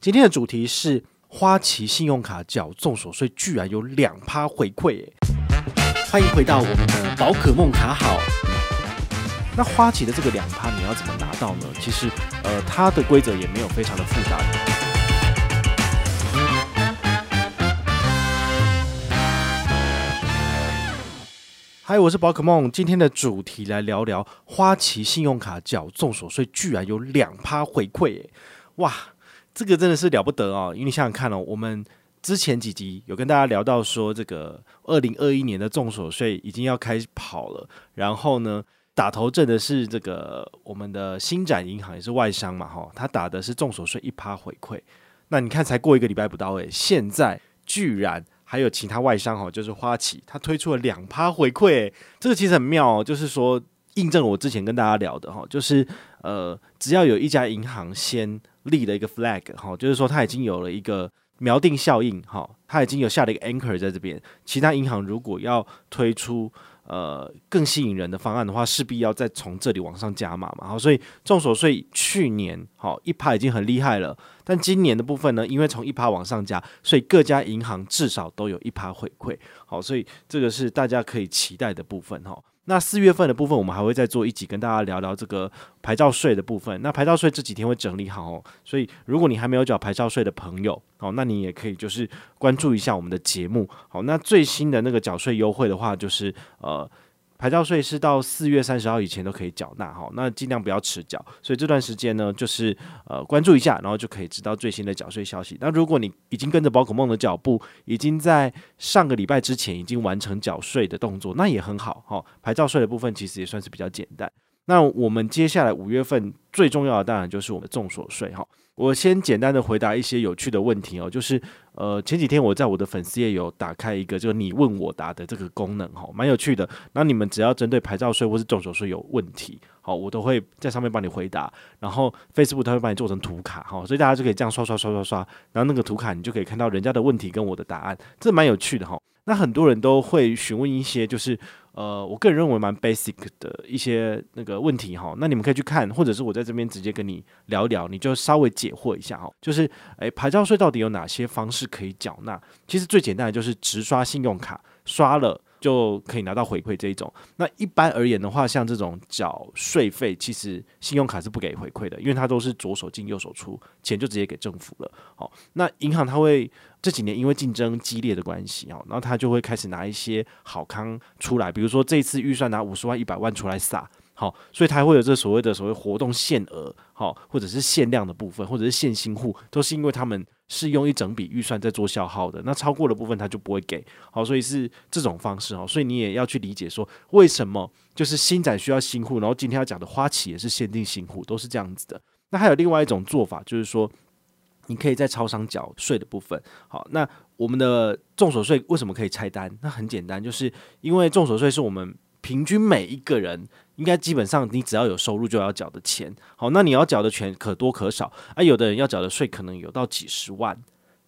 今天的主题是花旗信用卡缴综所税居然有两趴回馈，欢迎回到我们的宝可梦卡好。那花旗的这个两趴你要怎么拿到呢？其实，呃，它的规则也没有非常的复杂。嗨，我是宝可梦，今天的主题来聊聊花旗信用卡缴综所税居然有两趴回馈，哇！这个真的是了不得哦，因为你想想看哦，我们之前几集有跟大家聊到说，这个二零二一年的重所税已经要开始跑了，然后呢，打头阵的是这个我们的新展银行也是外商嘛，哈，他打的是重所税一趴回馈。那你看，才过一个礼拜不到诶，现在居然还有其他外商哈，就是花旗，他推出了两趴回馈，这个其实很妙哦，就是说印证了我之前跟大家聊的哈，就是呃，只要有一家银行先。立了一个 flag 哈，就是说它已经有了一个锚定效应哈，它已经有下了一个 anchor 在这边。其他银行如果要推出呃更吸引人的方案的话，势必要再从这里往上加码嘛。好，所以众所周知去年好一趴已经很厉害了，但今年的部分呢，因为从一趴往上加，所以各家银行至少都有一趴回馈。好，所以这个是大家可以期待的部分哈。那四月份的部分，我们还会再做一集，跟大家聊聊这个牌照税的部分。那牌照税这几天会整理好哦，所以如果你还没有缴牌照税的朋友，好，那你也可以就是关注一下我们的节目。好，那最新的那个缴税优惠的话，就是呃。牌照税是到四月三十号以前都可以缴纳，哈，那尽量不要迟缴。所以这段时间呢，就是呃关注一下，然后就可以知道最新的缴税消息。那如果你已经跟着宝可梦的脚步，已经在上个礼拜之前已经完成缴税的动作，那也很好，哈。牌照税的部分其实也算是比较简单。那我们接下来五月份最重要的当然就是我们的综所税，哈。我先简单的回答一些有趣的问题哦，就是呃前几天我在我的粉丝页有打开一个就是你问我答的这个功能哈，蛮有趣的。那你们只要针对牌照税或是重手税有问题，好，我都会在上面帮你回答。然后 Facebook 它会帮你做成图卡哈，所以大家就可以这样刷刷刷刷刷，然后那个图卡你就可以看到人家的问题跟我的答案，这蛮有趣的哈。那很多人都会询问一些就是。呃，我个人认为蛮 basic 的一些那个问题哈，那你们可以去看，或者是我在这边直接跟你聊聊，你就稍微解惑一下哈。就是，诶，牌照税到底有哪些方式可以缴纳？其实最简单的就是直刷信用卡，刷了。就可以拿到回馈这一种。那一般而言的话，像这种缴税费，其实信用卡是不给回馈的，因为它都是左手进右手出，钱就直接给政府了。好，那银行它会这几年因为竞争激烈的关系啊，然后它就会开始拿一些好康出来，比如说这次预算拿五十万、一百万出来撒。好，所以它会有这所谓的所谓活动限额，好，或者是限量的部分，或者是限新户，都是因为他们是用一整笔预算在做消耗的，那超过的部分他就不会给，好，所以是这种方式，好，所以你也要去理解说，为什么就是新展需要新户，然后今天要讲的花旗也是限定新户，都是这样子的。那还有另外一种做法，就是说你可以在超商缴税的部分，好，那我们的重所税为什么可以拆单？那很简单，就是因为重所税是我们平均每一个人。应该基本上，你只要有收入就要缴的钱，好，那你要缴的钱可多可少啊。有的人要缴的税可能有到几十万，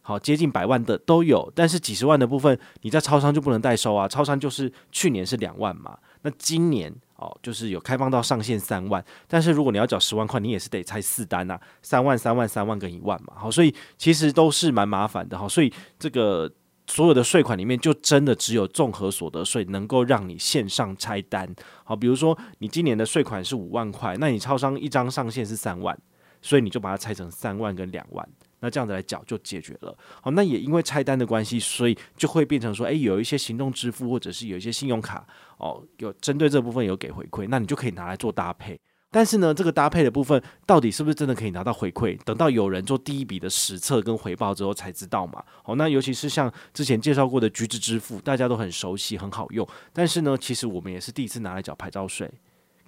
好，接近百万的都有。但是几十万的部分，你在超商就不能代收啊。超商就是去年是两万嘛，那今年哦，就是有开放到上限三万。但是如果你要缴十万块，你也是得拆四单呐，三万、三万、三万跟一万嘛。好，所以其实都是蛮麻烦的。好，所以这个。所有的税款里面，就真的只有综合所得税能够让你线上拆单。好，比如说你今年的税款是五万块，那你超商一张上限是三万，所以你就把它拆成三万跟两万，那这样子来缴就解决了。好，那也因为拆单的关系，所以就会变成说，诶，有一些行动支付或者是有一些信用卡，哦，有针对这部分有给回馈，那你就可以拿来做搭配。但是呢，这个搭配的部分到底是不是真的可以拿到回馈？等到有人做第一笔的实测跟回报之后才知道嘛。好，那尤其是像之前介绍过的橘子支付，大家都很熟悉，很好用。但是呢，其实我们也是第一次拿来缴牌照税。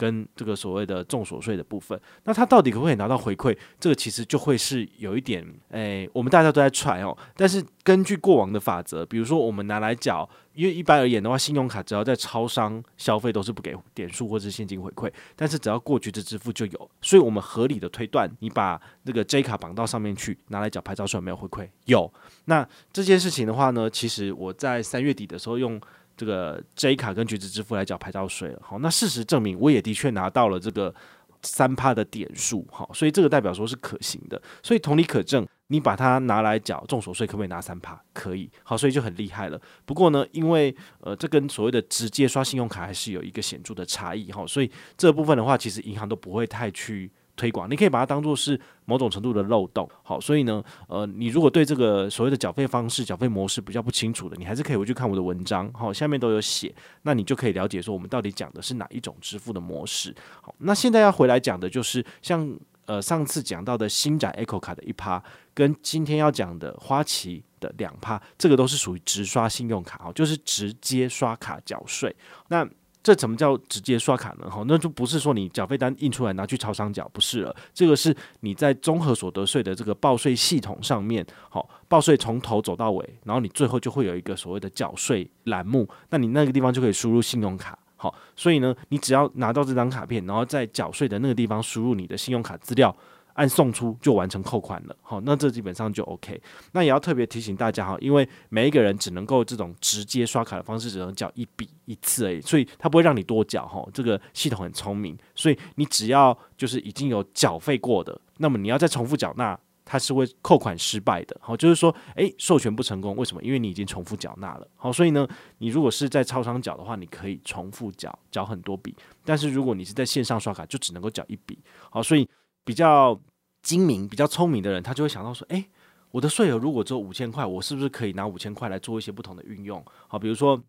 跟这个所谓的重所税的部分，那他到底可不可以拿到回馈？这个其实就会是有一点，诶，我们大家都在揣哦。但是根据过往的法则，比如说我们拿来缴，因为一般而言的话，信用卡只要在超商消费都是不给点数或者是现金回馈，但是只要过橘子支付就有。所以我们合理的推断，你把那个 J 卡绑到上面去，拿来缴牌照税有没有回馈？有。那这件事情的话呢，其实我在三月底的时候用。这个 J 卡跟橘子支付来缴牌照税了，好，那事实证明我也的确拿到了这个三趴的点数，好，所以这个代表说是可行的，所以同理可证，你把它拿来缴重所税，可不可以拿三趴？可以，好，所以就很厉害了。不过呢，因为呃，这跟所谓的直接刷信用卡还是有一个显著的差异。哈，所以这部分的话，其实银行都不会太去推广。你可以把它当做是某种程度的漏洞，好，所以呢，呃，你如果对这个所谓的缴费方式、缴费模式比较不清楚的，你还是可以回去看我的文章，好，下面都有写，那你就可以了解说我们到底讲的是哪一种支付的模式。好，那现在要回来讲的就是像。呃，上次讲到的新展 Echo 卡的一趴，跟今天要讲的花旗的两趴，这个都是属于直刷信用卡哦，就是直接刷卡缴税。那这怎么叫直接刷卡呢？哈，那就不是说你缴费单印出来拿去超商缴，不是了。这个是你在综合所得税的这个报税系统上面，好，报税从头走到尾，然后你最后就会有一个所谓的缴税栏目，那你那个地方就可以输入信用卡。好，所以呢，你只要拿到这张卡片，然后在缴税的那个地方输入你的信用卡资料，按送出就完成扣款了。好，那这基本上就 OK。那也要特别提醒大家哈，因为每一个人只能够这种直接刷卡的方式，只能缴一笔一次而已，所以它不会让你多缴哈。这个系统很聪明，所以你只要就是已经有缴费过的，那么你要再重复缴纳。它是会扣款失败的，好，就是说，诶，授权不成功，为什么？因为你已经重复缴纳了，好，所以呢，你如果是在超商缴的话，你可以重复缴，缴很多笔，但是如果你是在线上刷卡，就只能够缴一笔，好，所以比较精明、比较聪明的人，他就会想到说，诶，我的税额如果只有五千块，我是不是可以拿五千块来做一些不同的运用？好，比如说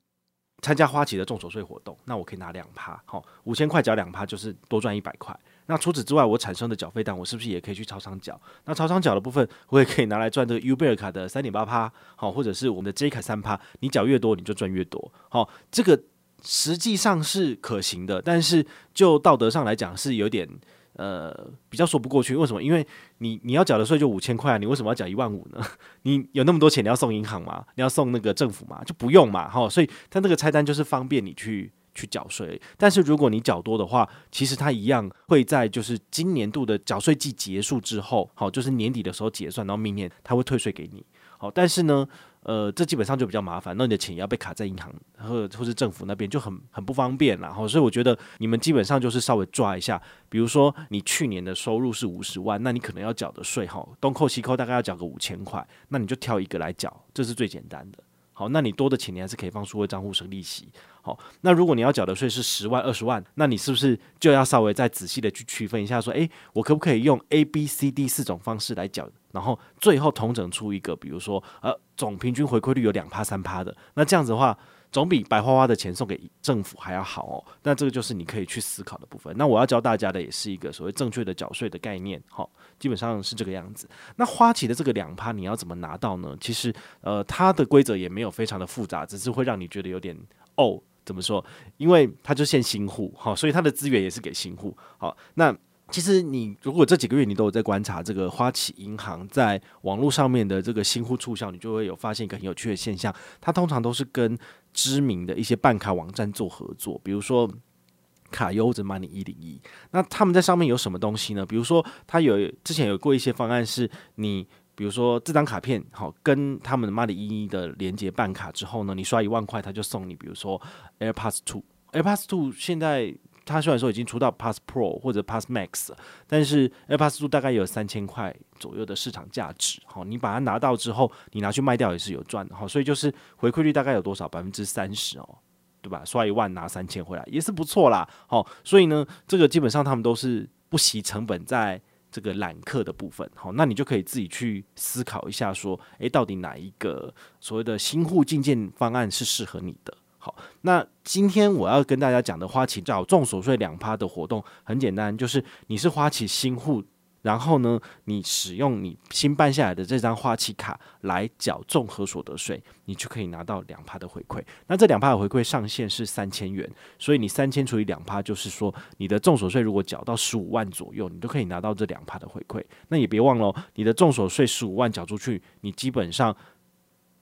参加花旗的综所税活动，那我可以拿两趴，好，五千块缴两趴就是多赚一百块。那除此之外，我产生的缴费单，我是不是也可以去超商缴？那超商缴的部分，我也可以拿来赚这个 U 贝尔卡的三点八趴，好，或者是我们的 J 卡三趴。你缴越多，你就赚越多。好，这个实际上是可行的，但是就道德上来讲是有点呃比较说不过去。为什么？因为你你要缴的税就五千块，你为什么要缴一万五呢？你有那么多钱，你要送银行吗？你要送那个政府吗？就不用嘛。好，所以它那个菜单就是方便你去。去缴税，但是如果你缴多的话，其实它一样会在就是今年度的缴税季结束之后，好，就是年底的时候结算，然后明年它会退税给你。好，但是呢，呃，这基本上就比较麻烦，那你的钱也要被卡在银行或或是政府那边，就很很不方便啦。好，所以我觉得你们基本上就是稍微抓一下，比如说你去年的收入是五十万，那你可能要缴的税哈，东扣西扣大概要缴个五千块，那你就挑一个来缴，这是最简单的。好，那你多的钱你还是可以放数位账户省利息。好，那如果你要缴的税是十万、二十万，那你是不是就要稍微再仔细的去区分一下，说，诶，我可不可以用 A、B、C、D 四种方式来缴，然后最后统整出一个，比如说，呃，总平均回馈率有两趴、三趴的，那这样子的话。总比白花花的钱送给政府还要好哦。那这个就是你可以去思考的部分。那我要教大家的也是一个所谓正确的缴税的概念，好，基本上是这个样子。那花旗的这个两趴你要怎么拿到呢？其实，呃，它的规则也没有非常的复杂，只是会让你觉得有点哦，怎么说？因为它就限新户，好，所以它的资源也是给新户，好，那。其实你如果这几个月你都有在观察这个花旗银行在网络上面的这个新户促销，你就会有发现一个很有趣的现象，它通常都是跟知名的一些办卡网站做合作，比如说卡优或者 Money 一零一。那他们在上面有什么东西呢？比如说，他有之前有过一些方案，是你比如说这张卡片好跟他们的 Money 一一的连接办卡之后呢，你刷一万块，他就送你比如说 AirPods Two，AirPods Two 现在。它虽然说已经出到 Pass Pro 或者 Pass Max，但是 AirPods 大概有三千块左右的市场价值。好，你把它拿到之后，你拿去卖掉也是有赚的。好，所以就是回馈率大概有多少？百分之三十哦，对吧？刷一万拿三千回来也是不错啦。好，所以呢，这个基本上他们都是不惜成本在这个揽客的部分。好，那你就可以自己去思考一下，说，诶，到底哪一个所谓的新户进件方案是适合你的？好，那今天我要跟大家讲的花旗缴综所税两趴的活动很简单，就是你是花旗新户，然后呢，你使用你新办下来的这张花旗卡来缴综合所得税，你就可以拿到两趴的回馈。那这两趴的回馈上限是三千元，所以你三千除以两趴，就是说你的综所税如果缴到十五万左右，你都可以拿到这两趴的回馈。那也别忘了，你的综所税十五万缴出去，你基本上。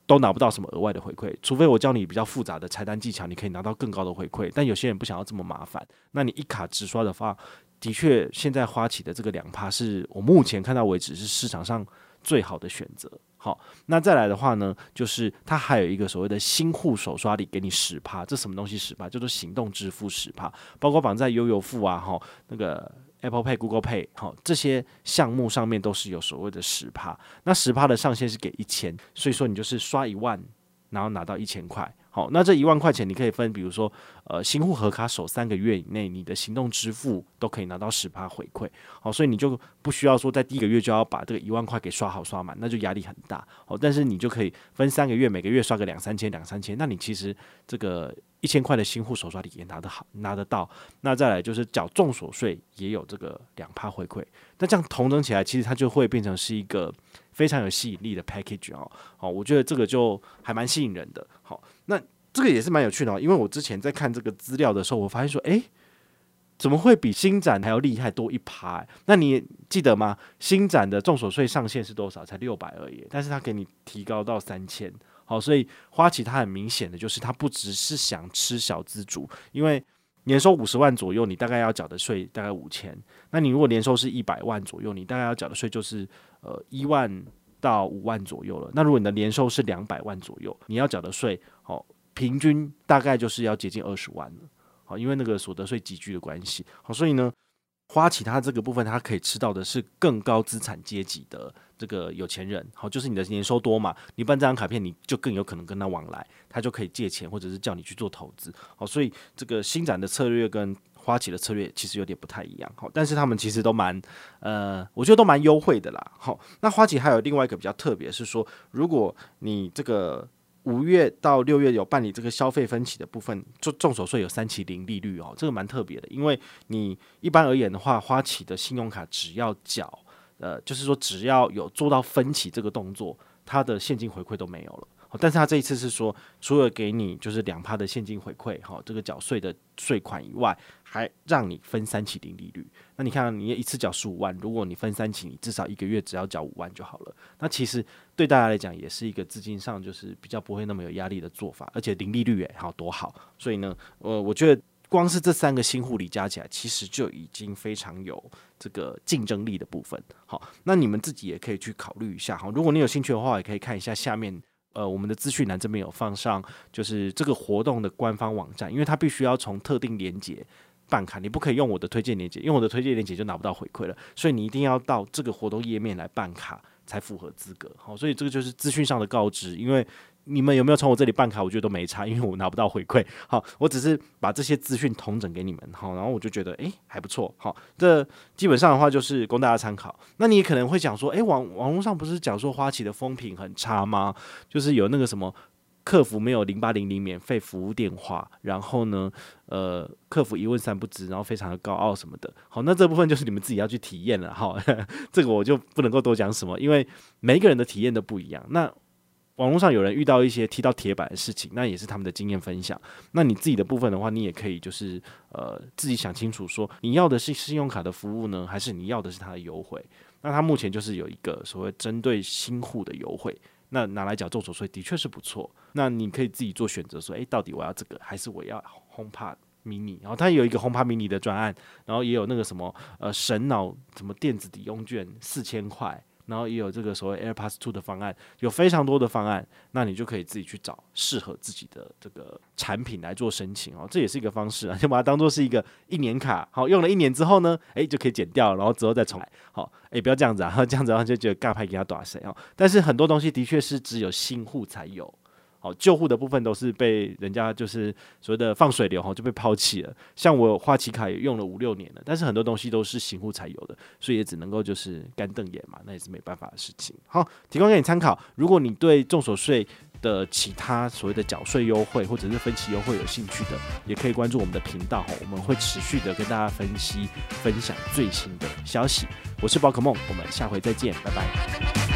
都拿不到什么额外的回馈，除非我教你比较复杂的拆单技巧，你可以拿到更高的回馈。但有些人不想要这么麻烦，那你一卡直刷的话，的确现在花旗的这个两趴是我目前看到为止是市场上最好的选择。好，那再来的话呢，就是它还有一个所谓的新户首刷礼，给你十趴，这什么东西十趴？叫做行动支付十趴，包括绑在悠游付啊，哈，那个。Apple Pay、Google Pay，好，这些项目上面都是有所谓的十趴。那十趴的上限是给一千，所以说你就是刷一万，然后拿到一千块。好，那这一万块钱你可以分，比如说，呃，新户核卡首三个月以内，你的行动支付都可以拿到十趴回馈。好，所以你就不需要说在第一个月就要把这个一万块给刷好刷满，那就压力很大。好，但是你就可以分三个月，每个月刷个两三千、两三千，那你其实这个一千块的新户首刷礼也拿得好，拿得到。那再来就是缴重所税也有这个两趴回馈，那这样同整起来，其实它就会变成是一个。非常有吸引力的 package 哦，好，我觉得这个就还蛮吸引人的。好，那这个也是蛮有趣的哦，因为我之前在看这个资料的时候，我发现说，诶，怎么会比新展还要厉害多一趴？那你记得吗？新展的重所税上限是多少？才六百而已，但是他给你提高到三千。好，所以花旗它很明显的就是，它不只是想吃小资主，因为年收五十万左右，你大概要缴的税大概五千。那你如果年收是一百万左右，你大概要缴的税就是。呃，一万到五万左右了。那如果你的年收是两百万左右，你要缴的税，好，平均大概就是要接近二十万了。好，因为那个所得税集聚的关系，好，所以呢，花旗它这个部分，它可以吃到的是更高资产阶级的这个有钱人。好，就是你的年收多嘛，你办这张卡片，你就更有可能跟他往来，他就可以借钱或者是叫你去做投资。好，所以这个新展的策略跟。花旗的策略其实有点不太一样，好，但是他们其实都蛮，呃，我觉得都蛮优惠的啦，好，那花旗还有另外一个比较特别，是说，如果你这个五月到六月有办理这个消费分期的部分，就综所税有三期零利率哦，这个蛮特别的，因为你一般而言的话，花旗的信用卡只要缴，呃，就是说只要有做到分期这个动作，它的现金回馈都没有了。但是他这一次是说，除了给你就是两趴的现金回馈，哈，这个缴税的税款以外，还让你分三期零利率。那你看，你一次缴十五万，如果你分三期，你至少一个月只要缴五万就好了。那其实对大家来讲，也是一个资金上就是比较不会那么有压力的做法，而且零利率也，好多好。所以呢，呃，我觉得光是这三个新护理加起来，其实就已经非常有这个竞争力的部分。好，那你们自己也可以去考虑一下。好，如果你有兴趣的话，也可以看一下下面。呃，我们的资讯栏这边有放上，就是这个活动的官方网站，因为它必须要从特定连接办卡，你不可以用我的推荐连接，用我的推荐连接就拿不到回馈了，所以你一定要到这个活动页面来办卡才符合资格。好，所以这个就是资讯上的告知，因为。你们有没有从我这里办卡？我觉得都没差，因为我拿不到回馈。好，我只是把这些资讯统整给你们。好，然后我就觉得，诶，还不错。好，这基本上的话就是供大家参考。那你可能会讲说，诶，网网络上不是讲说花旗的风评很差吗？就是有那个什么客服没有零八零零免费服务电话，然后呢，呃，客服一问三不知，然后非常的高傲什么的。好，那这部分就是你们自己要去体验了。好，这个我就不能够多讲什么，因为每一个人的体验都不一样。那网络上有人遇到一些踢到铁板的事情，那也是他们的经验分享。那你自己的部分的话，你也可以就是呃自己想清楚，说你要的是信用卡的服务呢，还是你要的是它的优惠？那它目前就是有一个所谓针对新户的优惠，那拿来缴综所税的确是不错。那你可以自己做选择，说诶，到底我要这个还是我要 HomePod mini？然后它有一个 HomePod mini 的专案，然后也有那个什么呃神脑什么电子抵用券四千块。然后也有这个所谓 AirPods Two 的方案，有非常多的方案，那你就可以自己去找适合自己的这个产品来做申请哦，这也是一个方式啊，就把它当做是一个一年卡，好，用了一年之后呢，诶，就可以剪掉，然后之后再重来，好，诶，不要这样子啊，这样子的话就觉得尬拍给他打谁哦，但是很多东西的确是只有新户才有。好，旧户的部分都是被人家就是所谓的放水流哈，就被抛弃了。像我花旗卡也用了五六年了，但是很多东西都是新户才有的，所以也只能够就是干瞪眼嘛，那也是没办法的事情。好，提供给你参考。如果你对众所税的其他所谓的缴税优惠或者是分期优惠有兴趣的，也可以关注我们的频道哈，我们会持续的跟大家分析分享最新的消息。我是宝可梦，我们下回再见，拜拜。